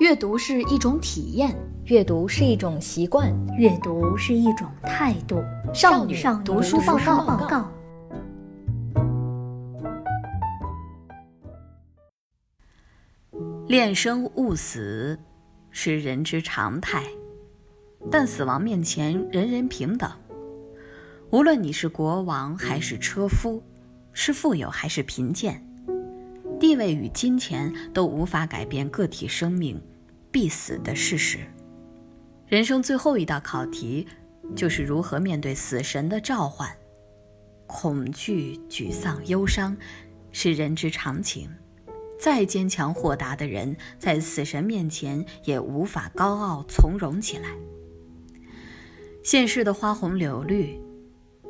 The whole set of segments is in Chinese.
阅读是一种体验，阅读是一种习惯，阅读是一种态度。少女读书报告报告。恋生勿死是人之常态，但死亡面前人人平等。无论你是国王还是车夫，是富有还是贫贱，地位与金钱都无法改变个体生命。必死的事实。人生最后一道考题，就是如何面对死神的召唤。恐惧、沮丧、忧伤，是人之常情。再坚强豁达的人，在死神面前也无法高傲从容起来。现世的花红柳绿，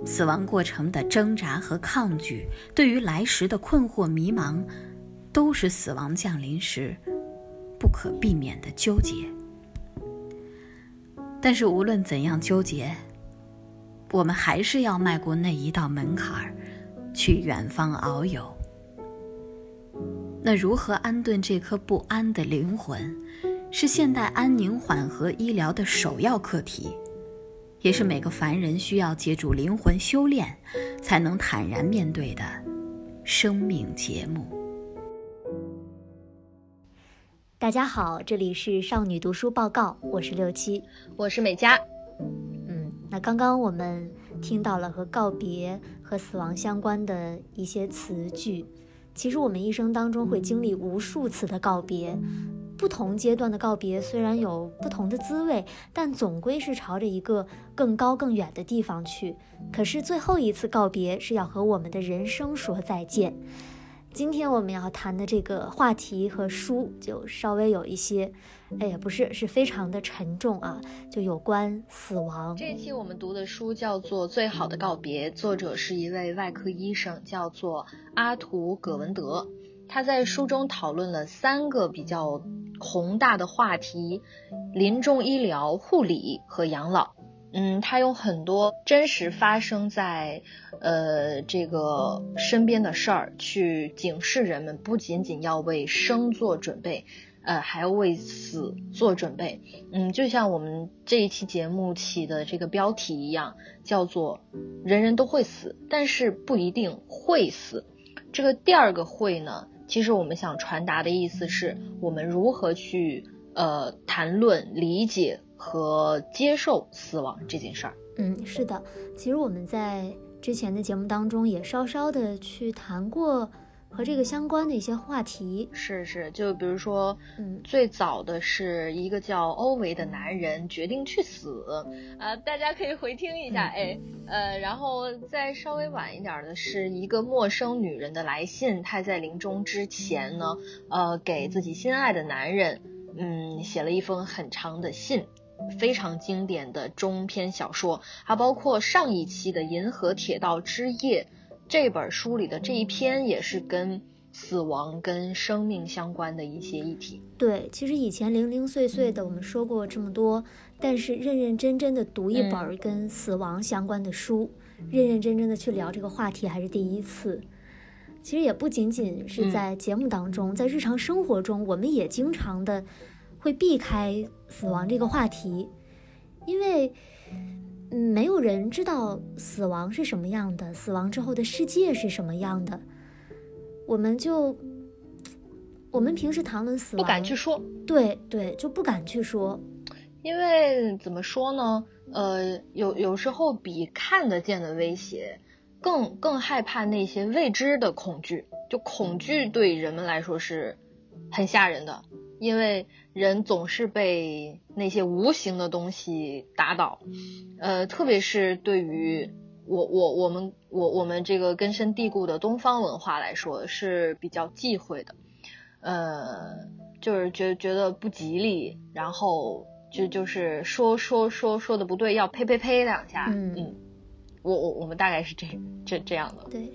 死亡过程的挣扎和抗拒，对于来时的困惑迷茫，都是死亡降临时。不可避免的纠结，但是无论怎样纠结，我们还是要迈过那一道门槛儿，去远方遨游。那如何安顿这颗不安的灵魂，是现代安宁缓和医疗的首要课题，也是每个凡人需要借助灵魂修炼，才能坦然面对的生命节目。大家好，这里是少女读书报告，我是六七，我是美嘉。嗯，那刚刚我们听到了和告别和死亡相关的一些词句。其实我们一生当中会经历无数次的告别，不同阶段的告别虽然有不同的滋味，但总归是朝着一个更高更远的地方去。可是最后一次告别是要和我们的人生说再见。今天我们要谈的这个话题和书就稍微有一些，哎呀，不是，是非常的沉重啊，就有关死亡。这一期我们读的书叫做《最好的告别》，作者是一位外科医生，叫做阿图·葛文德。他在书中讨论了三个比较宏大的话题：临终医疗、护理和养老。嗯，他有很多真实发生在呃这个身边的事儿，去警示人们，不仅仅要为生做准备，呃，还要为死做准备。嗯，就像我们这一期节目起的这个标题一样，叫做“人人都会死，但是不一定会死”。这个第二个“会”呢，其实我们想传达的意思是我们如何去呃谈论理解。和接受死亡这件事儿，嗯，是的，其实我们在之前的节目当中也稍稍的去谈过和这个相关的一些话题。是是，就比如说，嗯，最早的是一个叫欧维的男人决定去死，呃，大家可以回听一下，哎，呃，然后再稍微晚一点的是一个陌生女人的来信，她在临终之前呢，呃，给自己心爱的男人，嗯，写了一封很长的信。非常经典的中篇小说，还包括上一期的《银河铁道之夜》这本书里的这一篇，也是跟死亡、跟生命相关的一些议题。对，其实以前零零碎碎的我们说过这么多，但是认认真真的读一本跟死亡相关的书，认认真真的去聊这个话题，还是第一次。其实也不仅仅是在节目当中，在日常生活中，我们也经常的。会避开死亡这个话题，因为嗯，没有人知道死亡是什么样的，死亡之后的世界是什么样的。我们就我们平时谈论死亡，不敢去说，对对，就不敢去说，因为怎么说呢？呃，有有时候比看得见的威胁更更害怕那些未知的恐惧，就恐惧对人们来说是很吓人的。因为人总是被那些无形的东西打倒，呃，特别是对于我我我们我我们这个根深蒂固的东方文化来说是比较忌讳的，呃，就是觉觉得不吉利，然后就就是说说说说的不对，要呸呸呸两下，嗯，我我我们大概是这这这样的，对，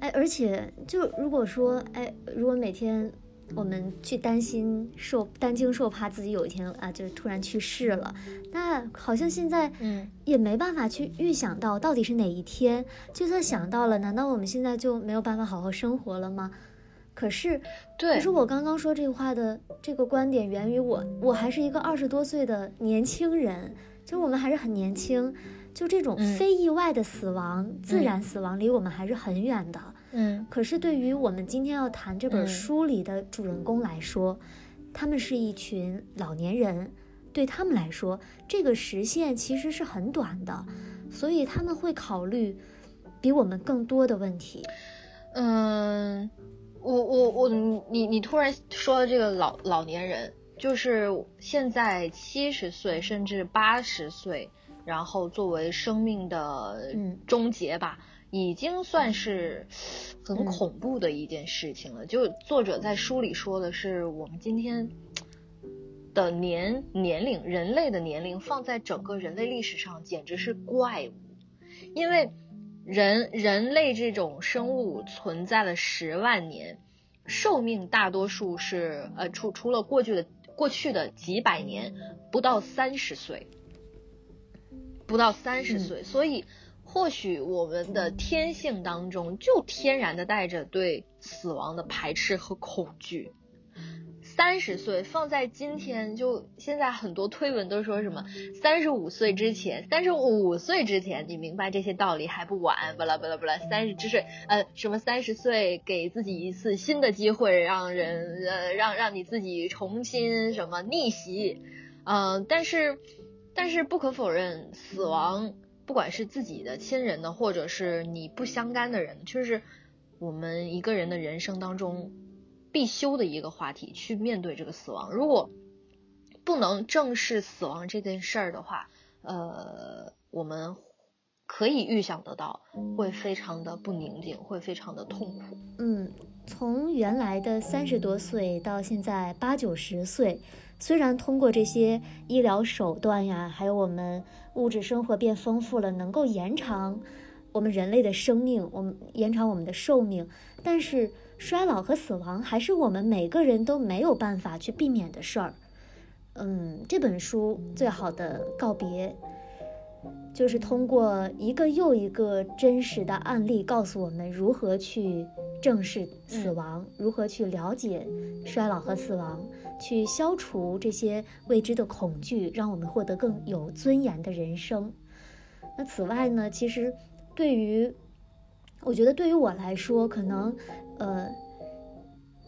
哎，而且就如果说哎，如果每天。我们去担心受担惊受怕，自己有一天啊，就是突然去世了。那好像现在，嗯，也没办法去预想到到底是哪一天。就算想到了，难道我们现在就没有办法好好生活了吗？可是，对，可是我刚刚说这话的这个观点源于我，我还是一个二十多岁的年轻人，就我们还是很年轻，就这种非意外的死亡、自然死亡离我们还是很远的。嗯，可是对于我们今天要谈这本嗯。书里的主人公来说，他们是一群老年人，对他们来说，这个时限其实是很短的，所以他们会考虑比我们更多的问题。嗯，我我我，你你突然说的这个老老年人，就是现在七十岁甚至八十岁，然后作为生命的嗯。终结吧，已经算是很嗯。恐怖的一件事情了。就作者在书里说的是，我们今天的年年龄，人类的年龄放在整个人类历史上简直是怪物，因为。人人类这种生物存在了十万年，寿命大多数是呃除除了过去的过去的几百年，不到三十岁，不到三十岁，所以或许我们的天性当中就天然的带着对死亡的排斥和恐惧。三十岁放在今天，就现在很多推文都说什么三十五岁之前，三十五岁之前你明白这些道理还不晚，巴拉巴拉巴拉。三十之岁，呃，什么三十岁给自己一次新的机会，让人呃让让你自己重新什么逆袭，嗯、但是但是不可否认，死亡不管是自己的亲人呢，或者是你不相干的人，就是我们一个人的人生当中。必修的一个话题，去面对这个死亡。如果不能正视死亡这件事儿的话，呃，我们可以预想得到，会非常的不宁静，会非常的痛苦。嗯，从原来的三十多岁到现在八九十岁，虽然通过这些医疗手段呀，还有我们物质生活变丰富了，能够延长我们人类的生命，我们延长我们的寿命，但是。衰老和死亡还是我们每个人都没有办法去避免的事儿。嗯，这本书最好的告别，就是通过一个又一个真实的案例，告诉我们如何去正视死亡，嗯、如何去了解衰老和死亡，去消除这些未知的恐惧，让我们获得更有尊严的人生。那此外呢，其实对于我觉得对于我来说，可能。呃，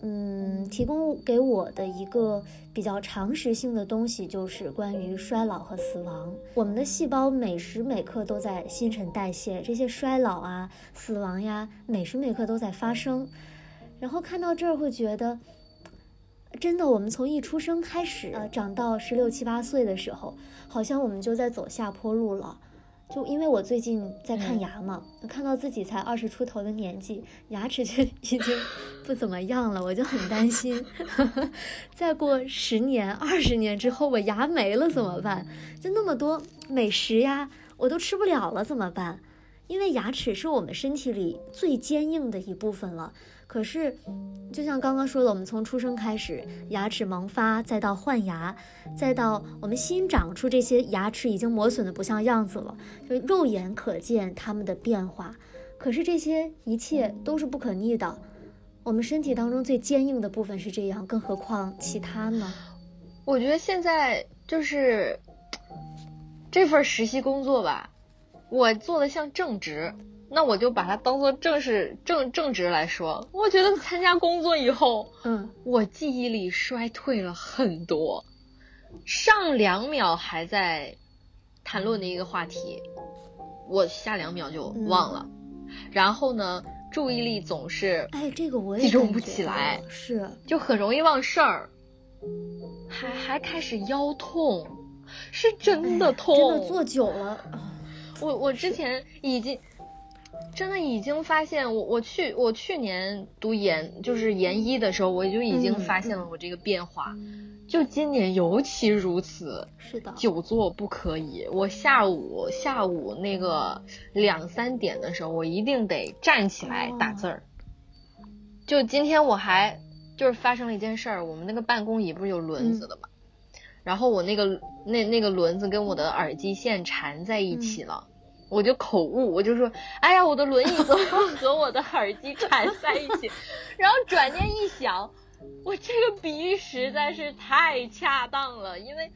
嗯，提供给我的一个比较常识性的东西，就是关于衰老和死亡。我们的细胞每时每刻都在新陈代谢，这些衰老啊、死亡呀，每时每刻都在发生。然后看到这儿，会觉得，真的，我们从一出生开始，呃，长到十六七八岁的时候，好像我们就在走下坡路了。就因为我最近在看牙嘛，嗯、看到自己才二十出头的年纪，牙齿就 已经不怎么样了，我就很担心。再过十年、二十年之后，我牙没了怎么办？就那么多美食呀，我都吃不了了怎么办？因为牙齿是我们身体里最坚硬的一部分了。可是，就像刚刚说的，我们从出生开始，牙齿萌发，再到换牙，再到我们新长出这些牙齿已经磨损的不像样子了，就肉眼可见它们的变化。可是这些一切都是不可逆的，我们身体当中最坚硬的部分是这样，更何况其他呢？我觉得现在就是这份实习工作吧，我做的像正职。那我就把它当做正式正正职来说，我觉得参加工作以后，嗯，我记忆力衰退了很多，上两秒还在谈论的一个话题，我下两秒就忘了，嗯、然后呢，注意力总是哎，这个我也集中不起来，是。就很容易忘事儿，还还开始腰痛，是真的痛，哎、真的坐久了，我我之前已经。真的已经发现我，我去我去年读研就是研一的时候，我就已经发现了我这个变化，嗯、就今年尤其如此。是的，久坐不可以。我下午下午那个两三点的时候，我一定得站起来打字儿。哦、就今天我还就是发生了一件事儿，我们那个办公椅不是有轮子的嘛，嗯、然后我那个那那个轮子跟我的耳机线缠在一起了。嗯我就口误，我就说，哎呀，我的轮椅怎么 和我的耳机缠在一起？然后转念一想，我这个比喻实在是太恰当了，因为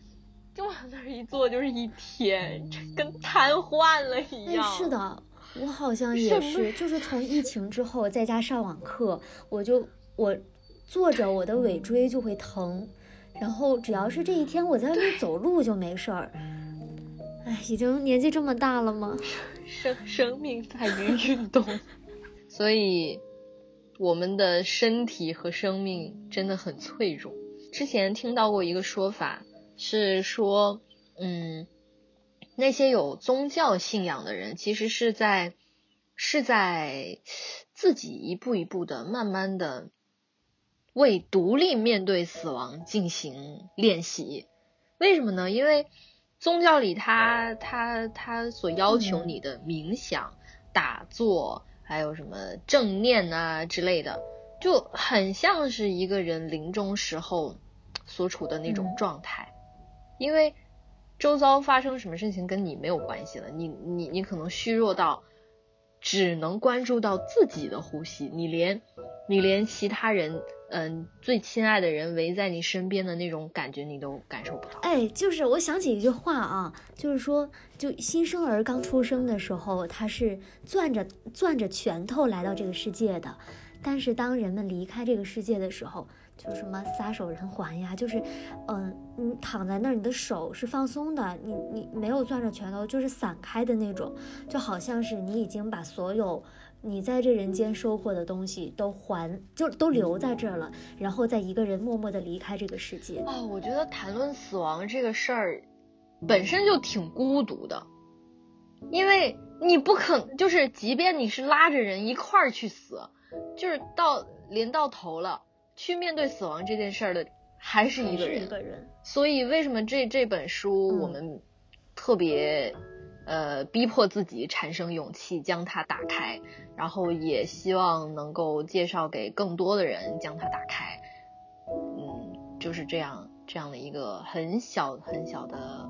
就往那儿一坐就是一天，这跟瘫痪了一样。是的，我好像也是，就是从疫情之后在家上网课，我就我坐着我的尾椎就会疼，然后只要是这一天我在外面走路就没事儿。哎，已经年纪这么大了吗？生 生命在于运动，所以我们的身体和生命真的很脆弱。之前听到过一个说法，是说，嗯，那些有宗教信仰的人，其实是在是在自己一步一步的、慢慢的为独立面对死亡进行练习。为什么呢？因为。宗教里，他他他所要求你的冥想、打坐，还有什么正念啊之类的，就很像是一个人临终时候所处的那种状态。因为周遭发生什么事情跟你没有关系了，你你你可能虚弱到只能关注到自己的呼吸，你连你连其他人。嗯，最亲爱的人围在你身边的那种感觉，你都感受不到。哎，就是我想起一句话啊，就是说，就新生儿刚出生的时候，他是攥着攥着拳头来到这个世界的，但是当人们离开这个世界的时候，就什么撒手人寰呀，就是，嗯，你躺在那儿，你的手是放松的，你你没有攥着拳头，就是散开的那种，就好像是你已经把所有。你在这人间收获的东西都还就都留在这儿了，然后再一个人默默的离开这个世界啊！我觉得谈论死亡这个事儿本身就挺孤独的，因为你不可就是，即便你是拉着人一块儿去死，就是到临到头了，去面对死亡这件事儿的还是一个人。一个人。所以为什么这这本书我们特别？呃，逼迫自己产生勇气，将它打开，然后也希望能够介绍给更多的人将它打开。嗯，就是这样这样的一个很小很小的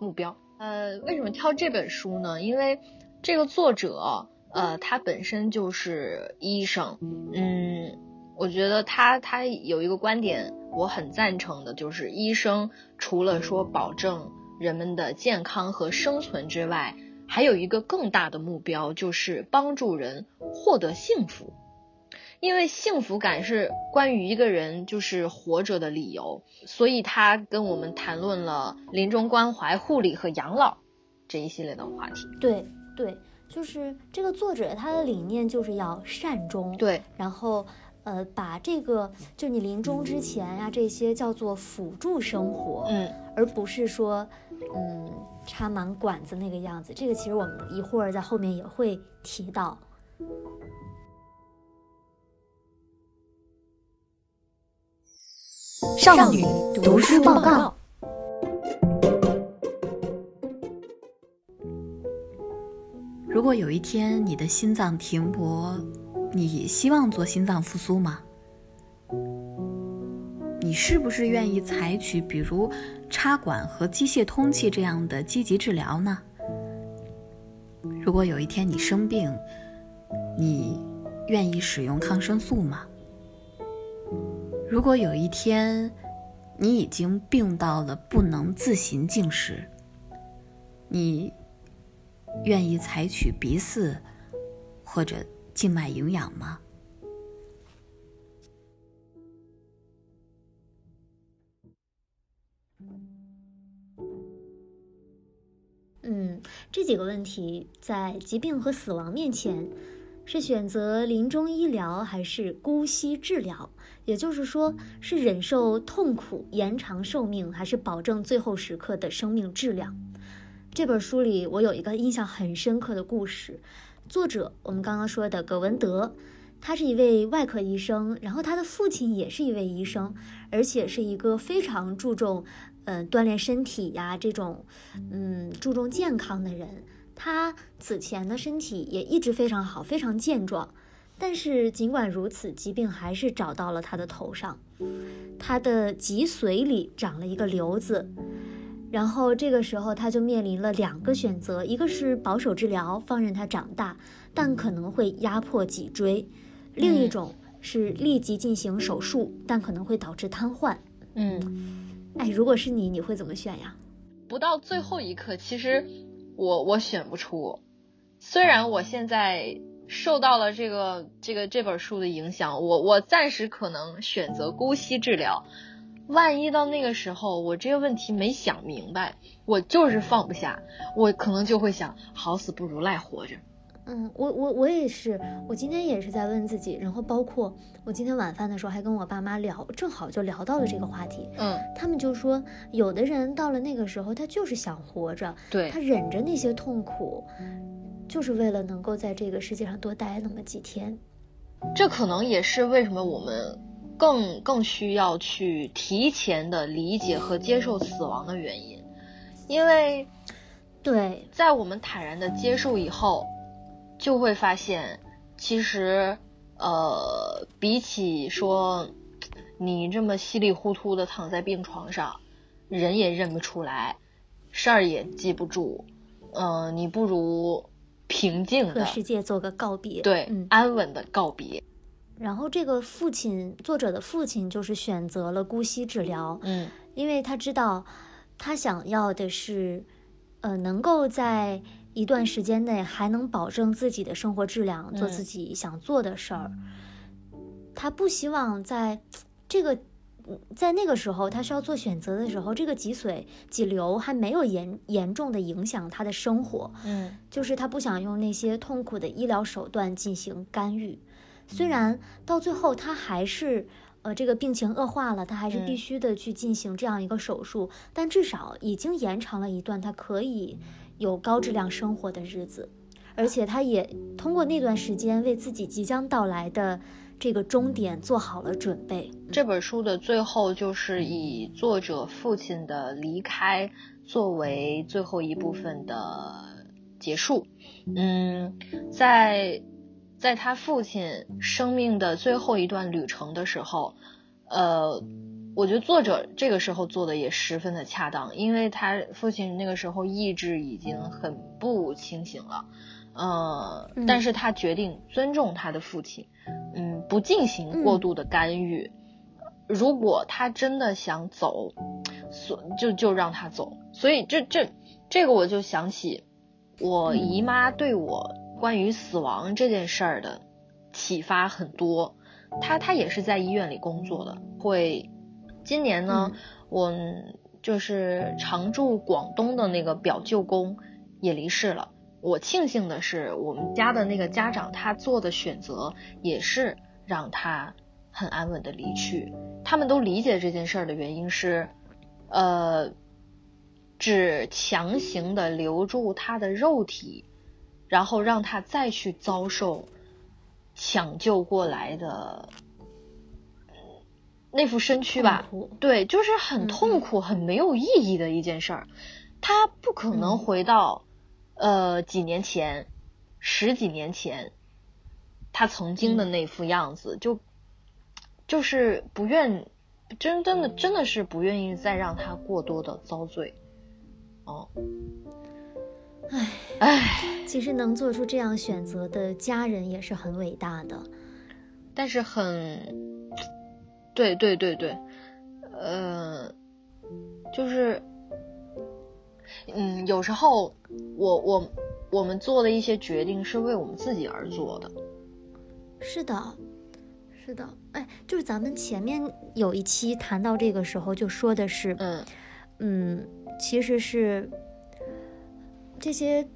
目标。呃，为什么挑这本书呢？因为这个作者，呃，他本身就是医生。嗯，我觉得他他有一个观点我很赞成的，就是医生除了说保证。人们的健康和生存之外，还有一个更大的目标，就是帮助人获得幸福。因为幸福感是关于一个人就是活着的理由，所以他跟我们谈论了临终关怀、护理和养老这一系列的话题。对对，就是这个作者他的理念就是要善终。对，然后。呃，把这个就你临终之前呀，这些叫做辅助生活，嗯，而不是说，嗯，插满管子那个样子。这个其实我们一会儿在后面也会提到。少女读书报告。如果有一天你的心脏停泊。你希望做心脏复苏吗？你是不是愿意采取比如插管和机械通气这样的积极治疗呢？如果有一天你生病，你愿意使用抗生素吗？如果有一天你已经病到了不能自行进食，你愿意采取鼻饲或者？静脉营养吗？嗯，这几个问题在疾病和死亡面前，是选择临终医疗还是姑息治疗？也就是说，是忍受痛苦、延长寿命，还是保证最后时刻的生命质量？这本书里，我有一个印象很深刻的故事。作者，我们刚刚说的葛文德，他是一位外科医生，然后他的父亲也是一位医生，而且是一个非常注重，嗯，锻炼身体呀这种，嗯，注重健康的人。他此前的身体也一直非常好，非常健壮。但是尽管如此，疾病还是找到了他的头上，他的脊髓里长了一个瘤子。然后这个时候他就面临了两个选择，一个是保守治疗，放任他长大，但可能会压迫脊椎；另一种是立即进行手术，但可能会导致瘫痪。嗯，哎，如果是你，你会怎么选呀？不到最后一刻，其实我我选不出。虽然我现在受到了这个这个这本书的影响，我我暂时可能选择姑息治疗。万一到那个时候，我这个问题没想明白，我就是放不下，我可能就会想，好死不如赖活着。嗯，我我我也是，我今天也是在问自己，然后包括我今天晚饭的时候还跟我爸妈聊，正好就聊到了这个话题。嗯，他们就说，有的人到了那个时候，他就是想活着，对他忍着那些痛苦，就是为了能够在这个世界上多待那么几天。这可能也是为什么我们。更更需要去提前的理解和接受死亡的原因，因为，对，在我们坦然的接受以后，就会发现，其实，呃，比起说你这么稀里糊涂的躺在病床上，人也认不出来，事儿也记不住，嗯，你不如平静的和世界做个告别，对，嗯，安稳的告别。然后这个父亲，作者的父亲就是选择了姑息治疗，嗯，因为他知道，他想要的是，呃，能够在一段时间内还能保证自己的生活质量，做自己想做的事儿。他不希望在这个，在那个时候他需要做选择的时候，这个脊髓脊瘤还没有严严重的影响他的生活，嗯，就是他不想用那些痛苦的医疗手段进行干预。虽然到最后他还是，呃，这个病情恶化了，他还是必须的去进行这样一个手术，但至少已经延长了一段他可以有高质量生活的日子，而且他也通过那段时间为自己即将到来的这个终点做好了准备。这本书的最后就是以作者父亲的离开作为最后一部分的结束。嗯，在。在他父亲生命的最后一段旅程的时候，呃，我觉得作者这个时候做的也十分的恰当，因为他父亲那个时候意志已经很不清醒了，呃，但是他决定尊重他的父亲，嗯，不进行过度的干预。如果他真的想走，所就就让他走。所以这这这个我就想起我姨妈对我。关于死亡这件事儿的启发很多，他他也是在医院里工作的。会今年呢，我就是常驻广东的那个表舅公也离世了。我庆幸的是，我们家的那个家长他做的选择也是让他很安稳的离去。他们都理解这件事儿的原因是，呃，只强行的留住他的肉体。然后让他再去遭受抢救过来的那副身躯吧，对，就是很痛苦、很没有意义的一件事儿。他不可能回到呃几年前、十几年前他曾经的那副样子，就就是不愿真真的真的是不愿意再让他过多的遭罪，哦。唉唉，其实能做出这样选择的家人也是很伟大的，但是很，对对对对，呃，就是，嗯，有时候我我我们做的一些决定是为我们自己而做的，是的，是的，哎，就是咱们前面有一期谈到这个时候就说的是，嗯。嗯，其实是。这些，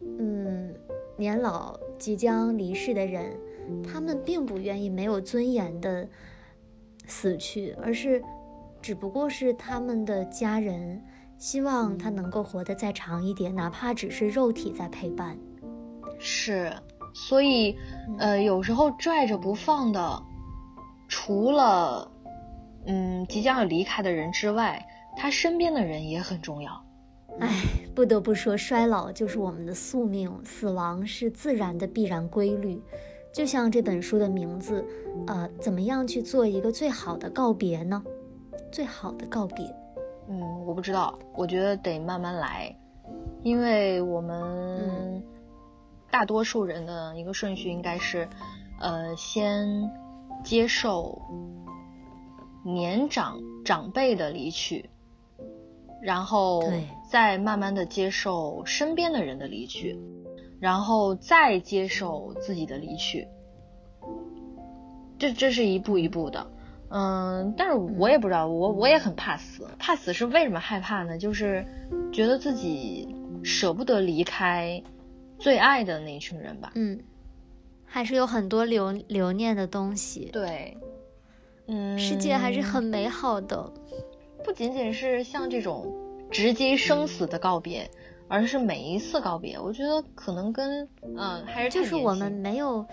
嗯，年老即将离世的人，他们并不愿意没有尊严的死去，而是，只不过是他们的家人希望他能够活得再长一点，哪怕只是肉体在陪伴。是，所以，呃，有时候拽着不放的，除了，嗯，即将要离开的人之外，他身边的人也很重要。唉，不得不说，衰老就是我们的宿命，死亡是自然的必然规律。就像这本书的名字，呃，怎么样去做一个最好的告别呢？最好的告别，嗯，我不知道，我觉得得慢慢来，因为我们大多数人的一个顺序应该是，呃，先接受年长长辈的离去，然后对再慢慢的接受身边的人的离去，然后再接受自己的离去，这这是一步一步的。嗯，但是我也不知道，我我也很怕死。怕死是为什么害怕呢？就是觉得自己舍不得离开最爱的那一群人吧。嗯，还是有很多留留念的东西。对，嗯，世界还是很美好的。不仅仅是像这种直接生死的告别，而是每一次告别，我觉得可能跟嗯还是就是我们没有，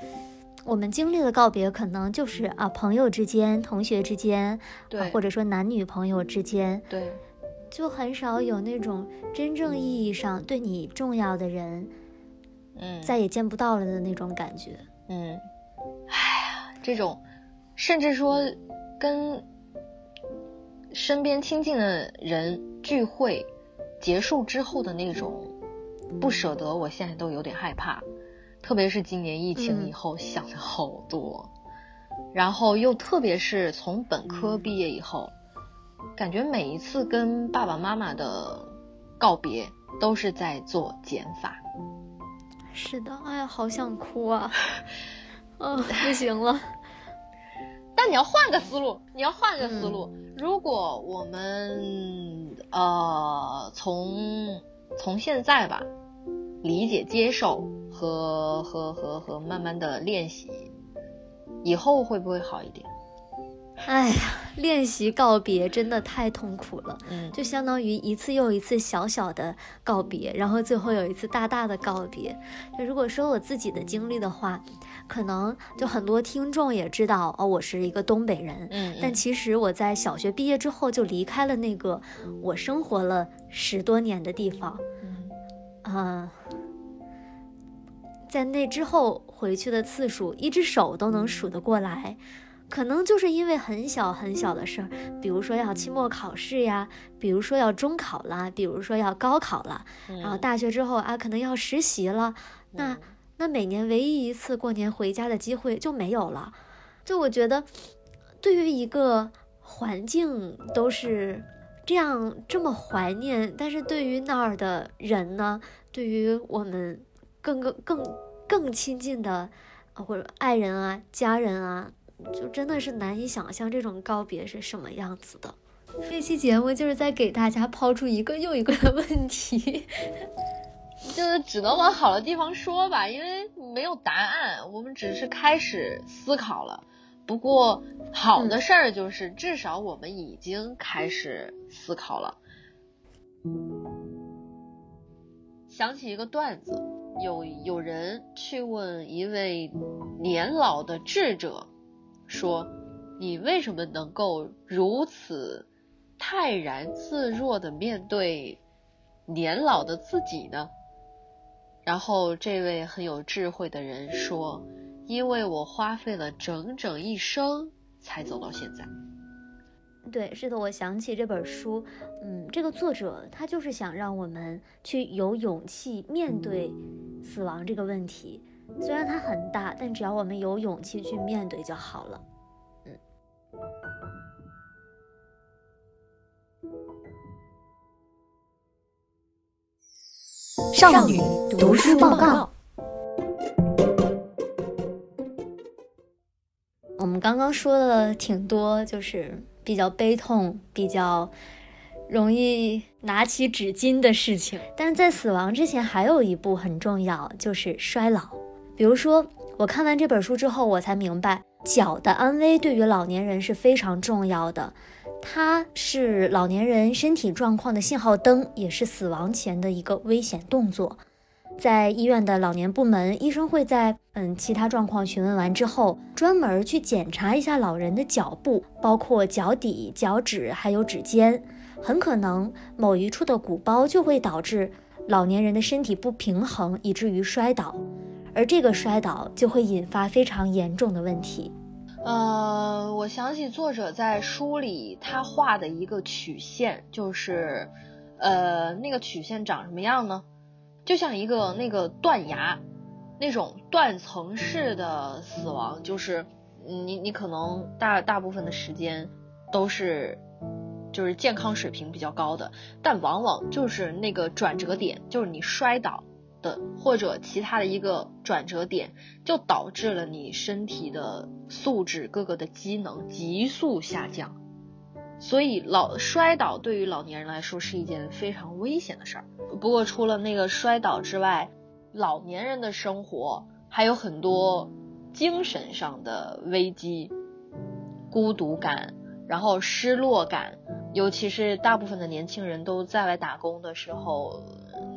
我们经历的告别，可能就是啊，朋友之间、同学之间，啊对，或者说男女朋友之间，对，就很少有那种真正意义上对你重要的人嗯，再也见不到了的那种感觉。嗯，哎呀，这种甚至说跟身边亲近的人聚会结束之后的那种不舍得，我现在都有点害怕。特别是今年疫情以后，想的好多。然后又特别是从本科毕业以后，感觉每一次跟爸爸妈妈的告别都是在做减法。是的，哎呀，好想哭啊！啊，不行了。但你要换个思路，你要换个思路。如果我们呃从从现在吧，理解、接受和和和和慢慢的练习，以后会不会好一点？哎呀，练习告别真的太痛苦了，嗯，就相当于一次又一次小小的告别，然后最后有一次大大的告别。就如果说我自己的经历的话，可能就很多听众也知道哦，我是一个东北人，嗯，但其实我在小学毕业之后就离开了那个我生活了十多年的地方，嗯。嗯、在那之后回去的次数，一只手都能数得过来。可能就是因为很小很小的事儿，比如说要期末考试呀，比如说要中考啦，比如说要高考啦，嗯。然后大学之后啊，可能要实习了，那那每年唯一一次过年回家的机会就没有了。就我觉得，对于一个环境都是这样这么怀念，但是对于那儿的人呢，对于我们更更更更亲近的或者爱人啊、家人啊，就真的是难以想象这种告别是什么样子的。这期节目就是在给大家抛出一个又一个的问题。就是只能往好的地方说吧，因为没有答案，我们只是开始思考了。不过好的事儿就是，至少我们已经开始思考了。想起一个段子，有有人去问一位年老的智者，说：“你为什么能够如此泰然自若的面对年老的自己呢？”然后这位很有智慧的人说：“因为我花费了整整一生才走到现在。对，是的，我想起这本书，嗯，这个作者他就是想让我们去有勇气面对死亡这个问题，虽然它很大，但只要我们有勇气去面对就好了。少女读书报告。我们刚刚说的挺多，就是比较悲痛、比较容易拿起纸巾的事情。但是在死亡之前，还有一步很重要，就是衰老。比如说，我看完这本书之后，我才明白，脚的安危对于老年人是非常重要的。它是老年人身体状况的信号灯，也是死亡前的一个危险动作。在医院的老年部门，医生会在嗯其他状况询问完之后，专门去检查一下老人的脚部，包括脚底、脚趾还有指尖，很可能某一处的鼓包就会导致老年人的身体不平衡，以至于摔倒，而这个摔倒就会引发非常严重的问题。呃，我想起作者在书里他画的一个曲线，就是呃那个曲线长什么样呢？就像一个那个断崖，那种断层式的死亡，就是你你可能大大部分的时间都是就是健康水平比较高的，但往往就是那个转折点，就是你摔倒。的或者其他的一个转折点，就导致了你身体的素质各个的机能急速下降，所以老摔倒对于老年人来说是一件非常危险的事儿。不过除了那个摔倒之外，老年人的生活还有很多精神上的危机，孤独感，然后失落感，尤其是大部分的年轻人都在外打工的时候。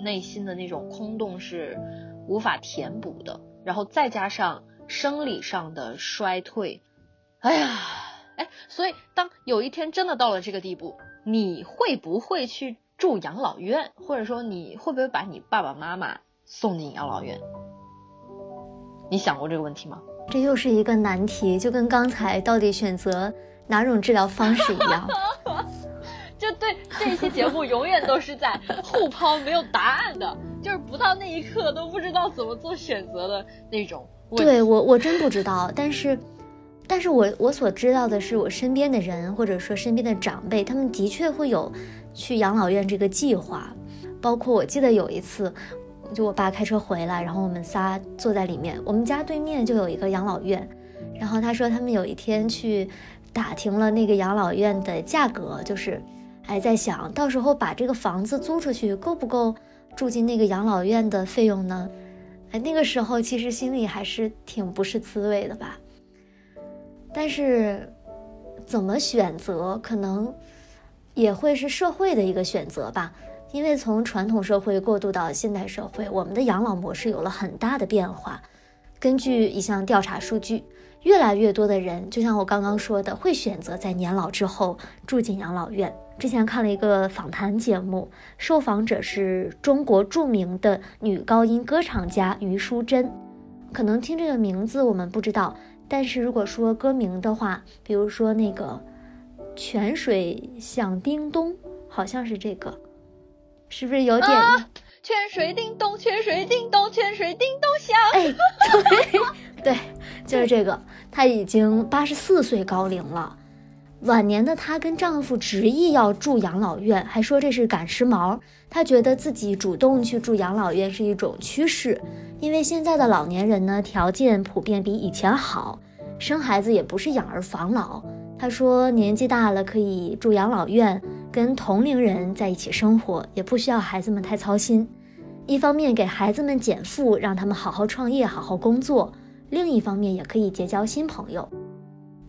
内心的那种空洞是无法填补的，然后再加上生理上的衰退，哎呀，哎，所以当有一天真的到了这个地步，你会不会去住养老院，或者说你会不会把你爸爸妈妈送进养老院？你想过这个问题吗？这又是一个难题，就跟刚才到底选择哪种治疗方式一样。就对这期节目永远都是在互抛没有答案的，就是不到那一刻都不知道怎么做选择的那种。对我我真不知道，但是，但是我我所知道的是，我身边的人或者说身边的长辈，他们的确会有去养老院这个计划。包括我记得有一次，就我爸开车回来，然后我们仨坐在里面，我们家对面就有一个养老院，然后他说他们有一天去打听了那个养老院的价格，就是。还在想到时候把这个房子租出去够不够住进那个养老院的费用呢？哎，那个时候其实心里还是挺不是滋味的吧。但是怎么选择，可能也会是社会的一个选择吧。因为从传统社会过渡到现代社会，我们的养老模式有了很大的变化。根据一项调查数据，越来越多的人，就像我刚刚说的，会选择在年老之后住进养老院。之前看了一个访谈节目，受访者是中国著名的女高音歌唱家于淑珍。可能听这个名字我们不知道，但是如果说歌名的话，比如说那个“泉水响叮咚”，好像是这个，是不是有点？泉水叮咚，泉水叮咚，泉水叮。就是这个。她已经八十四岁高龄了。晚年的她跟丈夫执意要住养老院，还说这是赶时髦。她觉得自己主动去住养老院是一种趋势，因为现在的老年人呢，条件普遍比以前好，生孩子也不是养儿防老。她说年纪大了可以住养老院，跟同龄人在一起生活，也不需要孩子们太操心。一方面给孩子们减负，让他们好好创业、好好工作；另一方面也可以结交新朋友。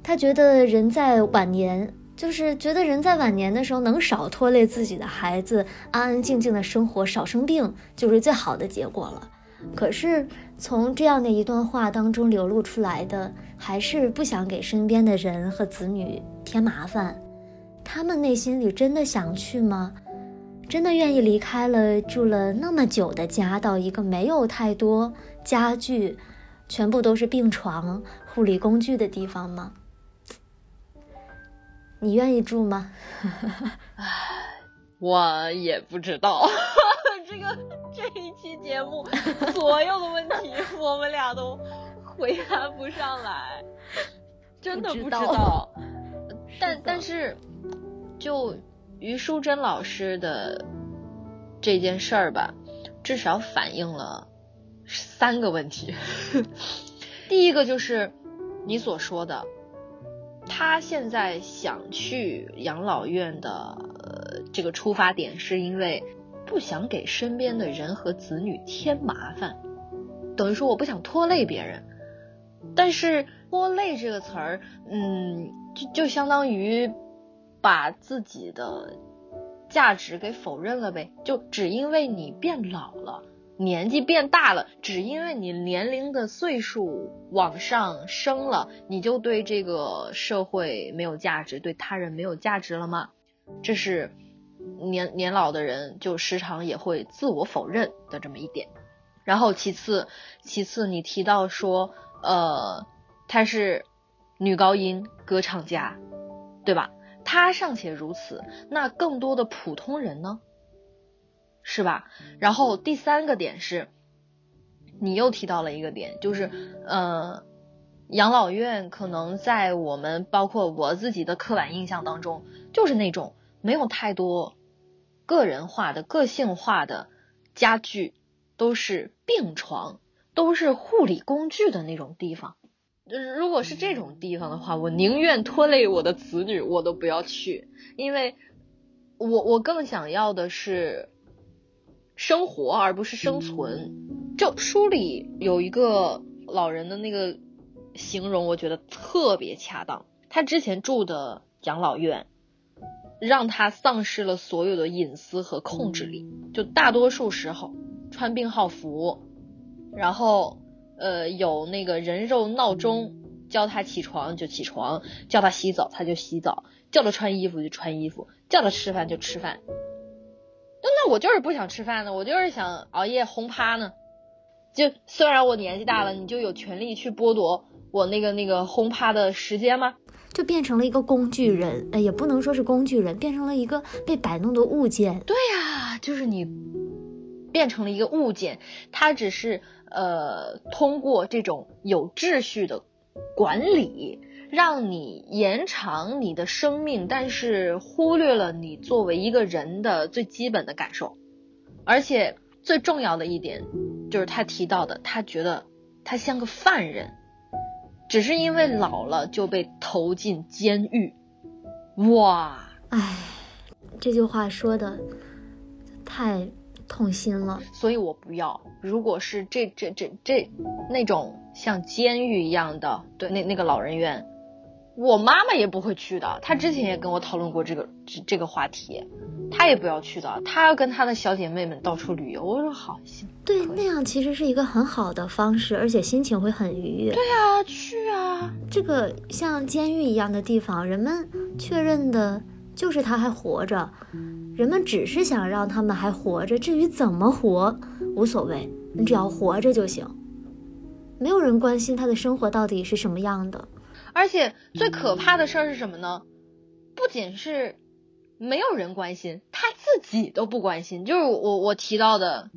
他觉得人在晚年，就是觉得人在晚年的时候能少拖累自己的孩子，安安静静的生活，少生病，就是最好的结果了。可是从这样的一段话当中流露出来的，还是不想给身边的人和子女添麻烦。他们内心里真的想去吗？真的愿意离开了住了那么久的家，到一个没有太多家具，全部都是病床、护理工具的地方吗？你愿意住吗？唉，我也不知道。这个这一期节目 所有的问题，我们俩都回答不上来，真的不知道。但但是，就于淑珍老师的这件事儿吧，至少反映了三个问题。第一个就是你所说的。他现在想去养老院的这个出发点，是因为不想给身边的人和子女添麻烦，等于说我不想拖累别人。但是“拖累”这个词儿，嗯，就就相当于把自己的价值给否认了呗，就只因为你变老了。年纪变大了，只因为你年龄的岁数往上升了，你就对这个社会没有价值，对他人没有价值了吗？这是年年老的人就时常也会自我否认的这么一点。然后其次，其次你提到说，呃，她是女高音歌唱家，对吧？她尚且如此，那更多的普通人呢？是吧？然后第三个点是，你又提到了一个点，就是呃，养老院可能在我们包括我自己的刻板印象当中，就是那种没有太多个人化的、个性化的家具，都是病床，都是护理工具的那种地方。如果是这种地方的话，我宁愿拖累我的子女，我都不要去，因为我我更想要的是生活，而不是生存。就书里有一个老人的那个形容，我觉得特别恰当。他之前住的养老院，让他丧失了所有的隐私和控制力，就大多数时候穿病号服，然后。呃，有那个人肉闹钟，叫他起床就起床，叫他洗澡他就洗澡，叫他穿衣服就穿衣服，叫他吃饭就吃饭。那那我就是不想吃饭呢，我就是想熬夜轰趴呢。就虽然我年纪大了，你就有权利去剥夺我那个那个轰趴的时间吗？就变成了一个工具人，哎，也不能说是工具人，变成了一个被摆弄的物件。对呀，就是你变成了一个物件，它只是。呃，通过这种有秩序的管理，让你延长你的生命，但是忽略了你作为一个人的最基本的感受。而且最重要的一点，就是他提到的，他觉得他像个犯人，只是因为老了就被投进监狱。哇，哎，这句话说的太。痛心了，所以我不要。如果是这这这这那种像监狱一样的，对，那那个老人院，我妈妈也不会去的。她之前也跟我讨论过这个这这个话题，她也不要去的。她要跟她的小姐妹们到处旅游。我说好，行。对，那样其实是一个很好的方式，而且心情会很愉悦。对啊，去啊！这个像监狱一样的地方，人们确认的就是他还活着。人们只是想让他们还活着，至于怎么活无所谓，你只要活着就行。没有人关心他的生活到底是什么样的。而且最可怕的事儿是什么呢？不仅是没有人关心，他自己都不关心。就是我我提到的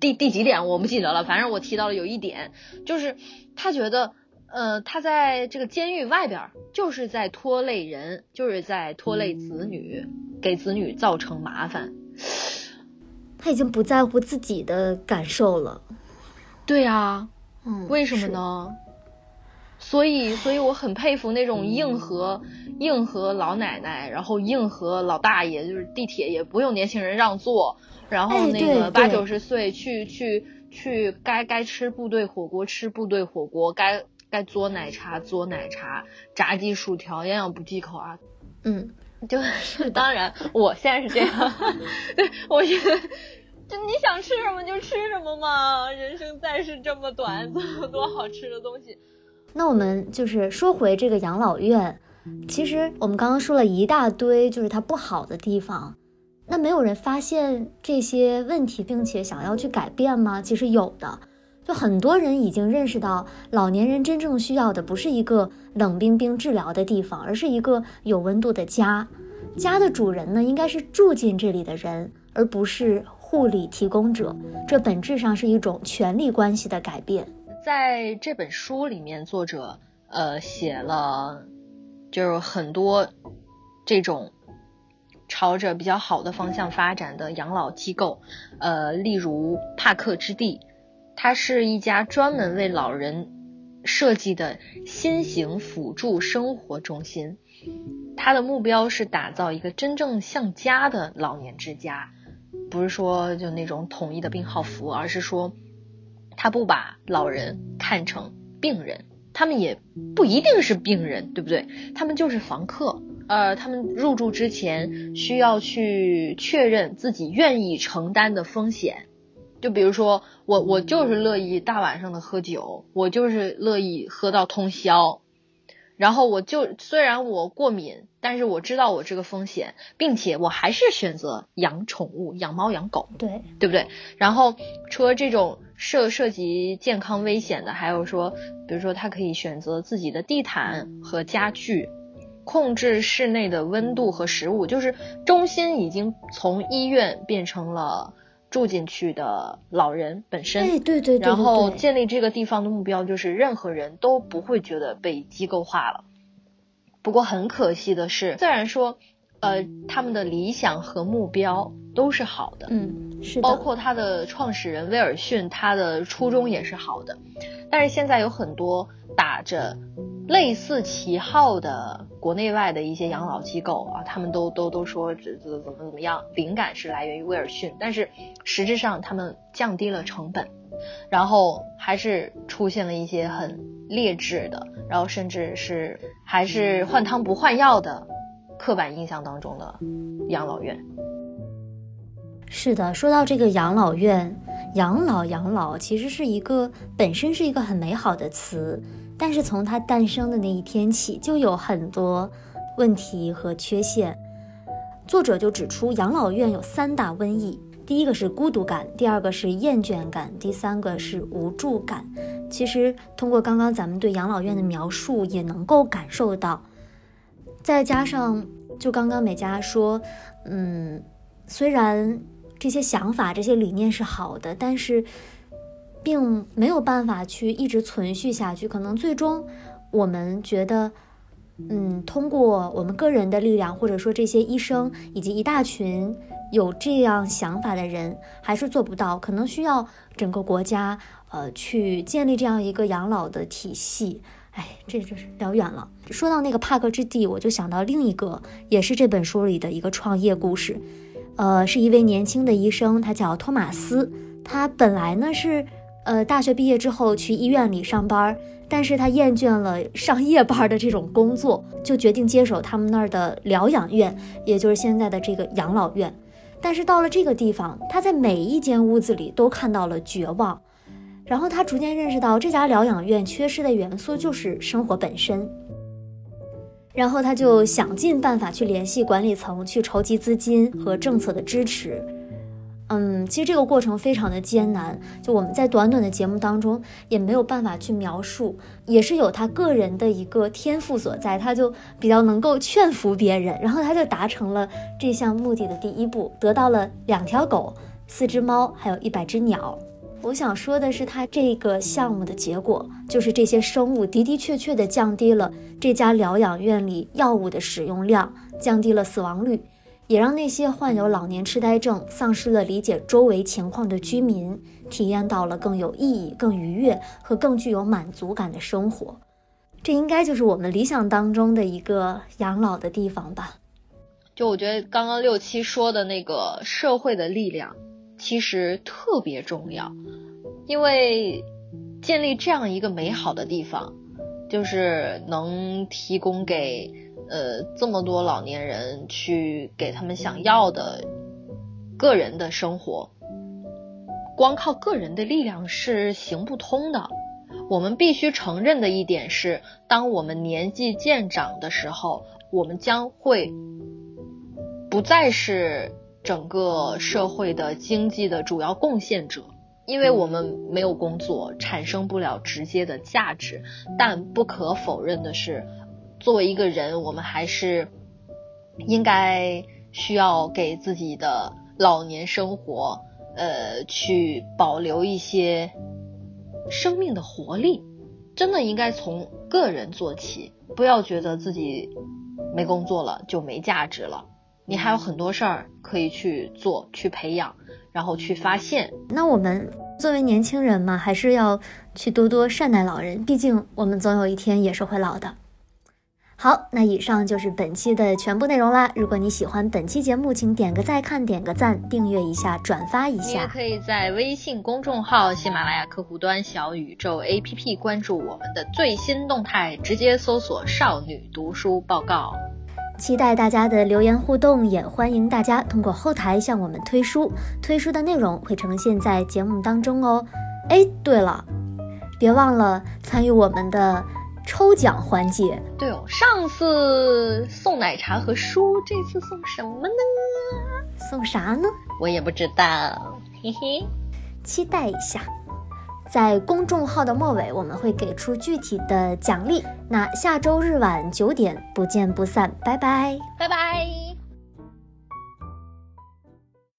第第几点我不记得了，反正我提到了有一点，就是他觉得，呃，他在这个监狱外边就是在拖累人，就是在拖累子女。给子女造成麻烦，他已经不在乎自己的感受了。对呀，嗯，为什么呢？所以，所以我很佩服那种硬核、硬核老奶奶，然后硬核老大爷，就是地铁也不用年轻人让座，然后那个八九十岁去去去，该该吃部队火锅吃部队火锅，该该嘬奶茶嘬奶茶，炸鸡薯条样样不忌口啊。嗯。就是当然，我现在是这样，对我觉得，就你想吃什么就吃什么嘛，人生在世这么短，这么 多好吃的东西。那我们就是说回这个养老院，其实我们刚刚说了一大堆，就是它不好的地方。那没有人发现这些问题，并且想要去改变吗？其实有的。就很多人已经认识到，老年人真正需要的不是一个冷冰冰治疗的地方，而是一个有温度的家。家的主人呢，应该是住进这里的人，而不是护理提供者。这本质上是一种权力关系的改变。在这本书里面，作者呃写了，就是很多这种朝着比较好的方向发展的养老机构，呃，例如帕克之地。它是一家专门为老人设计的新型辅助生活中心，它的目标是打造一个真正像家的老年之家，不是说就那种统一的病号服，而是说，他不把老人看成病人，他们也不一定是病人，对不对？他们就是房客，呃，他们入住之前需要去确认自己愿意承担的风险。就比如说我，我就是乐意大晚上的喝酒，我就是乐意喝到通宵，然后我就虽然我过敏，但是我知道我这个风险，并且我还是选择养宠物，养猫养狗，对对不对？然后除了这种涉涉及健康危险的，还有说，比如说他可以选择自己的地毯和家具，控制室内的温度和食物，就是中心已经从医院变成了住进去的老人本身。哎，对对对。然后建立这个地方的目标就是任何人都不会觉得被机构化了。不过很可惜的是，虽然说。呃，他们的理想和目标都是好的，嗯，是包括他的创始人威尔逊，他的初衷也是好的，但是现在有很多打着类似旗号的国内外的一些养老机构啊，他们都都都说这这怎么怎么样，灵感是来源于威尔逊，但是实质上他们降低了成本，然后还是出现了一些很劣质的，然后甚至是还是换汤不换药的。刻板印象当中的养老院，是的。说到这个养老院，养老养老其实是一个本身是一个很美好的词，但是从它诞生的那一天起，就有很多问题和缺陷。作者就指出，养老院有三大瘟疫：第一个是孤独感，第二个是厌倦感，第三个是无助感。其实通过刚刚咱们对养老院的描述，也能够感受到。再加上，就刚刚美嘉说，嗯，虽然这些想法、这些理念是好的，但是并没有办法去一直存续下去。可能最终，我们觉得，嗯，通过我们个人的力量，或者说这些医生以及一大群有这样想法的人，还是做不到。可能需要整个国家，呃，去建立这样一个养老的体系。哎，这就是聊远了。说到那个帕克之地，我就想到另一个，也是这本书里的一个创业故事。呃，是一位年轻的医生，他叫托马斯。他本来呢是，呃，大学毕业之后去医院里上班，但是他厌倦了上夜班的这种工作，就决定接手他们那儿的疗养院，也就是现在的这个养老院。但是到了这个地方，他在每一间屋子里都看到了绝望。然后他逐渐认识到，这家疗养院缺失的元素就是生活本身。然后他就想尽办法去联系管理层，去筹集资金和政策的支持。嗯，其实这个过程非常的艰难，就我们在短短的节目当中也没有办法去描述，也是有他个人的一个天赋所在，他就比较能够劝服别人，然后他就达成了这项目的的第一步，得到了两条狗、四只猫，还有一百只鸟。我想说的是，他这个项目的结果就是这些生物的的确确的降低了这家疗养院里药物的使用量，降低了死亡率，也让那些患有老年痴呆症、丧失了理解周围情况的居民体验到了更有意义、更愉悦和更具有满足感的生活。这应该就是我们理想当中的一个养老的地方吧？就我觉得刚刚六七说的那个社会的力量。其实特别重要，因为建立这样一个美好的地方，就是能提供给呃这么多老年人去给他们想要的个人的生活。光靠个人的力量是行不通的。我们必须承认的一点是，当我们年纪渐长的时候，我们将会不再是。整个社会的经济的主要贡献者，因为我们没有工作，产生不了直接的价值。但不可否认的是，作为一个人，我们还是应该需要给自己的老年生活，呃，去保留一些生命的活力。真的应该从个人做起，不要觉得自己没工作了就没价值了。你还有很多事儿可以去做、去培养，然后去发现。那我们作为年轻人嘛，还是要去多多善待老人，毕竟我们总有一天也是会老的。好，那以上就是本期的全部内容啦。如果你喜欢本期节目，请点个再看、点个赞、订阅一下、转发一下。你也可以在微信公众号、喜马拉雅客户端、小宇宙 APP 关注我们的最新动态，直接搜索“少女读书报告”。期待大家的留言互动，也欢迎大家通过后台向我们推书，推书的内容会呈现在节目当中哦。哎，对了，别忘了参与我们的抽奖环节。对哦，上次送奶茶和书，这次送什么呢？送啥呢？我也不知道，嘿嘿，期待一下。在公众号的末尾，我们会给出具体的奖励。那下周日晚九点不见不散，拜拜，拜拜。